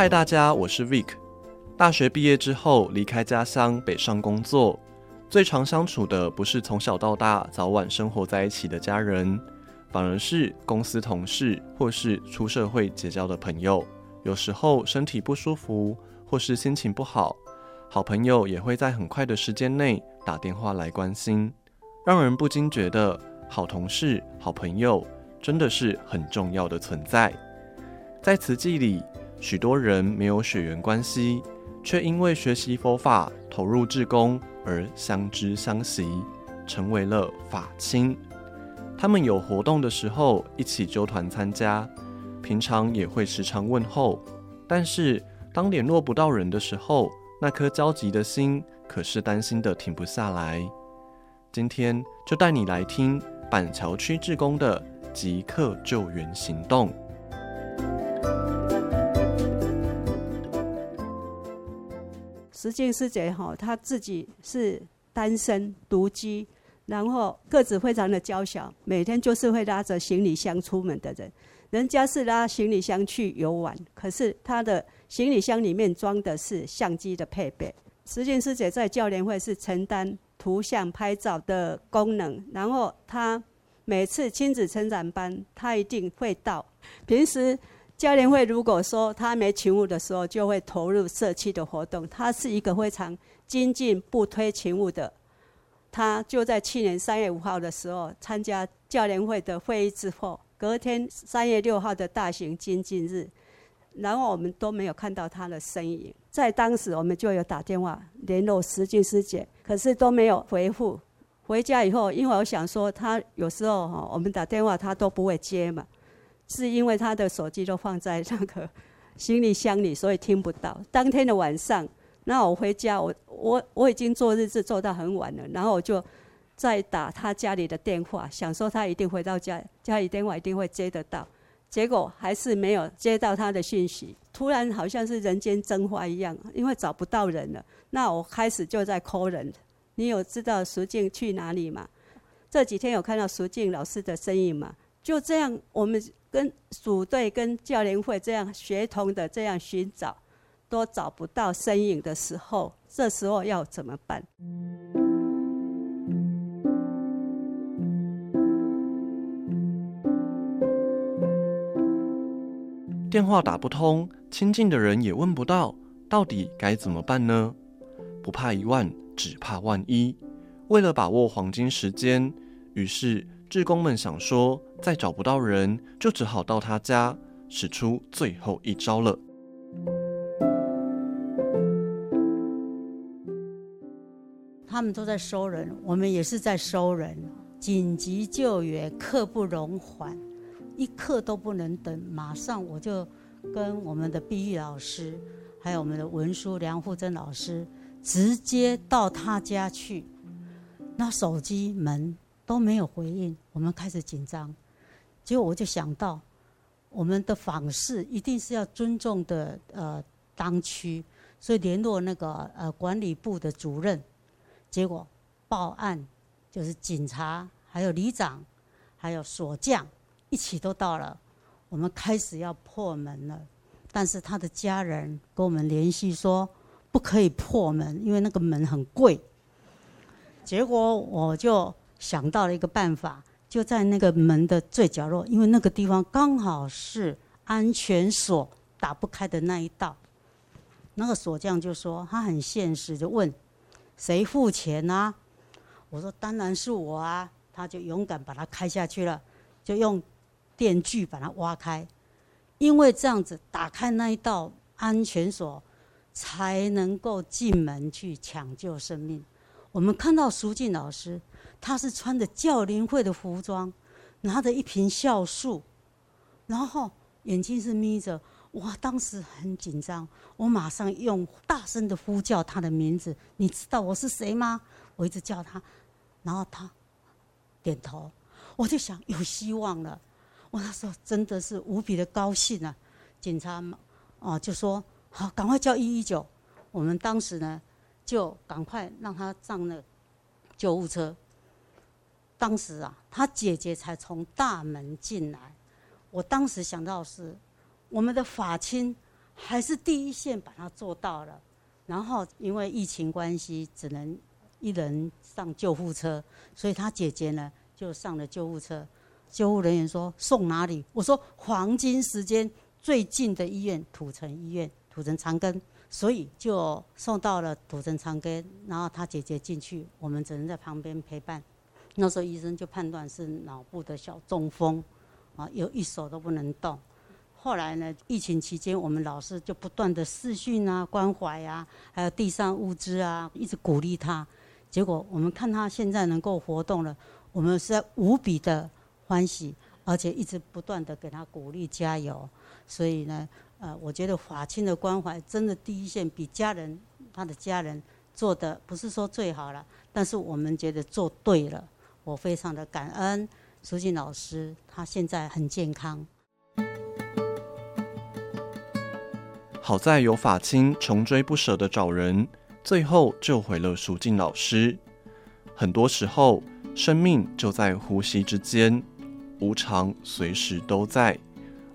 嗨，大家，我是 Vic。大学毕业之后，离开家乡北上工作，最常相处的不是从小到大早晚生活在一起的家人，反而是公司同事或是出社会结交的朋友。有时候身体不舒服或是心情不好，好朋友也会在很快的时间内打电话来关心，让人不禁觉得好同事、好朋友真的是很重要的存在。在慈济里，许多人没有血缘关系，却因为学习佛法、投入志工而相知相惜，成为了法亲。他们有活动的时候一起纠团参加，平常也会时常问候。但是当联络不到人的时候，那颗焦急的心可是担心的停不下来。今天就带你来听板桥区志工的即刻救援行动。石静师姐哈，她自己是单身独居，然后个子非常的娇小，每天就是会拉着行李箱出门的人。人家是拉行李箱去游玩，可是她的行李箱里面装的是相机的配备。石静师姐在教练会是承担图像拍照的功能，然后她每次亲子成长班，她一定会到。平时。教练会如果说他没勤务的时候，就会投入社区的活动。他是一个非常精进不推勤务的。他就在去年三月五号的时候参加教联会的会议之后，隔天三月六号的大型精进日，然后我们都没有看到他的身影。在当时，我们就有打电话联络石静师姐，可是都没有回复。回家以后，因为我想说他有时候哈，我们打电话他都不会接嘛。是因为他的手机都放在那个行李箱里，所以听不到。当天的晚上，那我回家，我我我已经做日志做到很晚了，然后我就再打他家里的电话，想说他一定回到家，家里电话一定会接得到。结果还是没有接到他的讯息。突然好像是人间蒸发一样，因为找不到人了。那我开始就在 call 人。你有知道淑静去哪里吗？这几天有看到淑静老师的身影吗？就这样，我们。跟组队、跟教练会这样协同的这样寻找，都找不到身影的时候，这时候要怎么办？电话打不通，亲近的人也问不到，到底该怎么办呢？不怕一万，只怕万一。为了把握黄金时间，于是。志工们想说，再找不到人，就只好到他家，使出最后一招了。他们都在收人，我们也是在收人。紧急救援，刻不容缓，一刻都不能等。马上我就跟我们的碧玉老师，还有我们的文书梁富珍老师，直接到他家去，那手机门。都没有回应，我们开始紧张。结果我就想到，我们的访视一定是要尊重的，呃，当区，所以联络那个呃管理部的主任。结果报案就是警察，还有里长，还有锁匠一起都到了。我们开始要破门了，但是他的家人跟我们联系说不可以破门，因为那个门很贵。结果我就。想到了一个办法，就在那个门的最角落，因为那个地方刚好是安全锁打不开的那一道。那个锁匠就说他很现实，就问谁付钱啊？我说当然是我啊。他就勇敢把它开下去了，就用电锯把它挖开。因为这样子打开那一道安全锁，才能够进门去抢救生命。我们看到淑静老师。他是穿着教联会的服装，拿着一瓶酵素，然后眼睛是眯着。哇，当时很紧张，我马上用大声的呼叫他的名字。你知道我是谁吗？我一直叫他，然后他点头。我就想有希望了。我那时候真的是无比的高兴啊！警察哦就说好，赶快叫一一九。我们当时呢就赶快让他上了救护车。当时啊，他姐姐才从大门进来。我当时想到是，我们的法亲还是第一线把它做到了。然后因为疫情关系，只能一人上救护车，所以他姐姐呢就上了救护车。救护人员说送哪里？我说黄金时间最近的医院土城医院，土城长庚，所以就送到了土城长庚。然后他姐姐进去，我们只能在旁边陪伴。那时候医生就判断是脑部的小中风，啊，有一手都不能动。后来呢，疫情期间我们老师就不断的视讯啊、关怀啊，还有递上物资啊，一直鼓励他。结果我们看他现在能够活动了，我们是在无比的。欢喜，而且一直不断的给他鼓励加油，所以呢，呃，我觉得法亲的关怀真的第一线比家人他的家人做的不是说最好了，但是我们觉得做对了，我非常的感恩淑静老师，他现在很健康。好在有法亲穷追不舍的找人，最后救回了淑静老师。很多时候，生命就在呼吸之间。无常随时都在，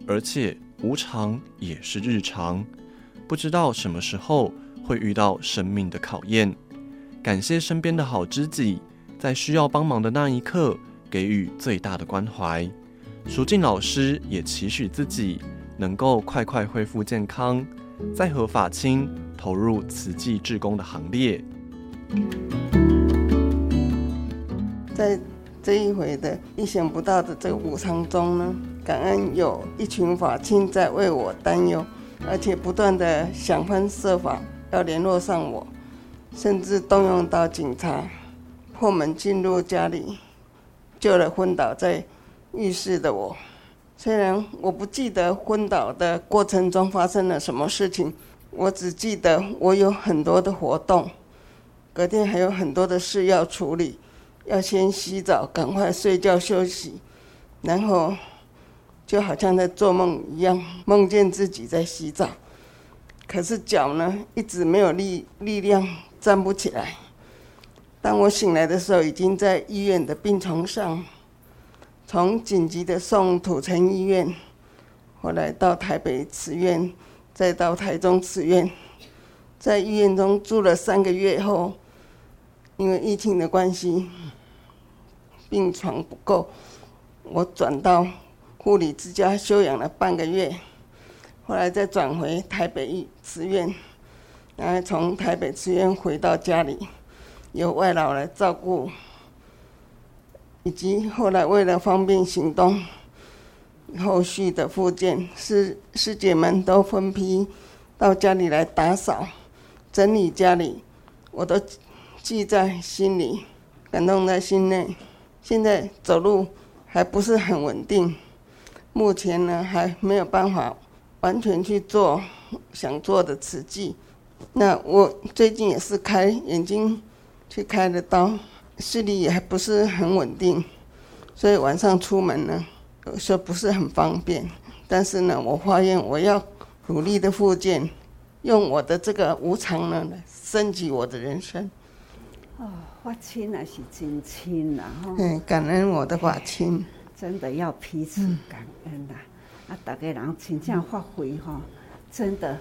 而且无常也是日常。不知道什么时候会遇到生命的考验。感谢身边的好知己，在需要帮忙的那一刻给予最大的关怀。淑静老师也期许自己能够快快恢复健康，再和法亲投入慈济志工的行列。在。这一回的意想不到的这个无常中呢，感恩有一群法亲在为我担忧，而且不断的想方设法要联络上我，甚至动用到警察破门进入家里，救了昏倒在浴室的我。虽然我不记得昏倒的过程中发生了什么事情，我只记得我有很多的活动，隔天还有很多的事要处理。要先洗澡，赶快睡觉休息，然后就好像在做梦一样，梦见自己在洗澡，可是脚呢一直没有力力量站不起来。当我醒来的时候，已经在医院的病床上，从紧急的送土城医院，后来到台北慈院，再到台中慈院，在医院中住了三个月后，因为疫情的关系。病床不够，我转到护理之家休养了半个月，后来再转回台北慈院，然后从台北慈院回到家里，由外劳来照顾，以及后来为了方便行动，后续的复健师师姐们都分批到家里来打扫、整理家里，我都记在心里，感动在心内。现在走路还不是很稳定，目前呢还没有办法完全去做想做的慈济。那我最近也是开眼睛去开了刀，视力也还不是很稳定，所以晚上出门呢有时候不是很方便。但是呢，我发现我要努力的复健，用我的这个无常呢来升级我的人生。哦，法亲也是真亲呐，吼！嗯，感恩我的法亲，真的要彼此感恩呐。嗯、啊，大家人真正发挥吼，真的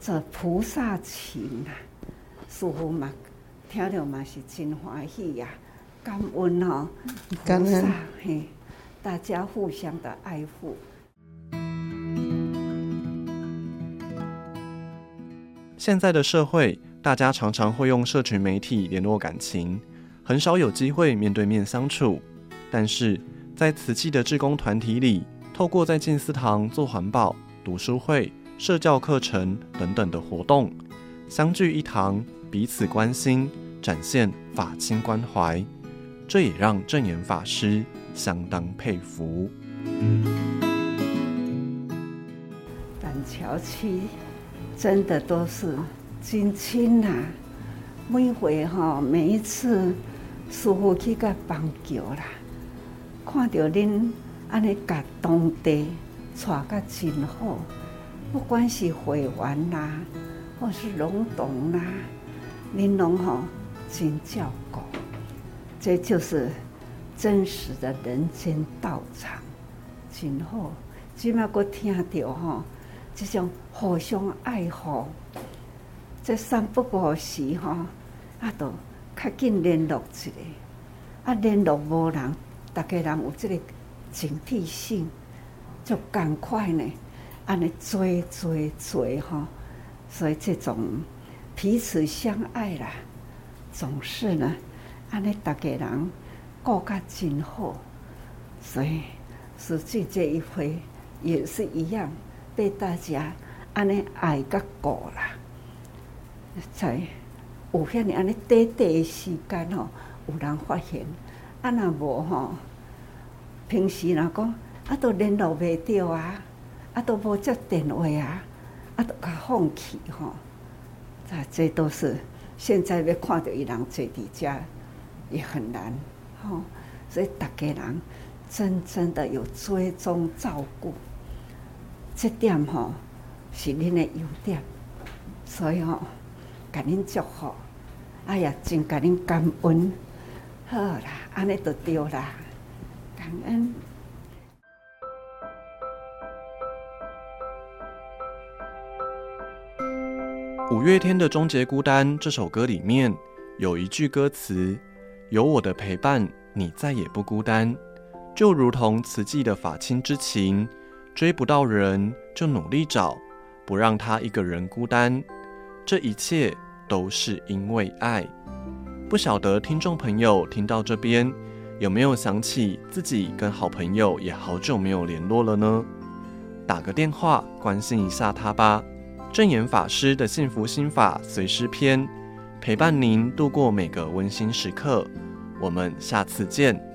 这菩萨情呐，师父嘛，听着嘛是真欢喜呀，感恩哦，感恩嘿，大家互相的爱护。现在的社会。大家常常会用社群媒体联络感情，很少有机会面对面相处。但是在慈济的志工团体里，透过在静思堂做环保、读书会、社教课程等等的活动，相聚一堂，彼此关心，展现法亲关怀，这也让证严法师相当佩服。板桥区真的都是。真亲呐、啊，每回吼，每一次师傅去甲帮桥啦，看到恁安尼甲当地带甲真好，不管是会员啦，或是龙洞啦，恁拢吼真照顾，这就是真实的人间道场，真好。今麦阁听到吼，这种互相爱护，这三不五时吼，啊，都较紧联络一下，啊，联络无人，大家人有这个警惕性，就赶快呢，安尼追追追吼，所以这种彼此相爱啦，总是呢，安尼大家人过较真好，所以实际这一回也是一样。被大家安尼爱甲顾啦，在有遐尔安尼短短的时间吼，有人发现，啊若无吼，平时若讲啊都联络袂着啊，啊都无接电话啊，啊都放弃吼，啊这都是现在要看到伊人坐伫遮也很难吼，所以大家人真正的有追踪照顾。这点吼是恁的优点，所以吼，甲恁祝福，哎呀，真甲恁感恩，好啦，安尼就对啦，感恩。五月天的《终结孤单》这首歌里面有一句歌词：“有我的陪伴，你再也不孤单。”就如同慈济的法亲之情。追不到人，就努力找，不让他一个人孤单。这一切都是因为爱。不晓得听众朋友听到这边，有没有想起自己跟好朋友也好久没有联络了呢？打个电话关心一下他吧。正言法师的幸福心法随师篇，陪伴您度过每个温馨时刻。我们下次见。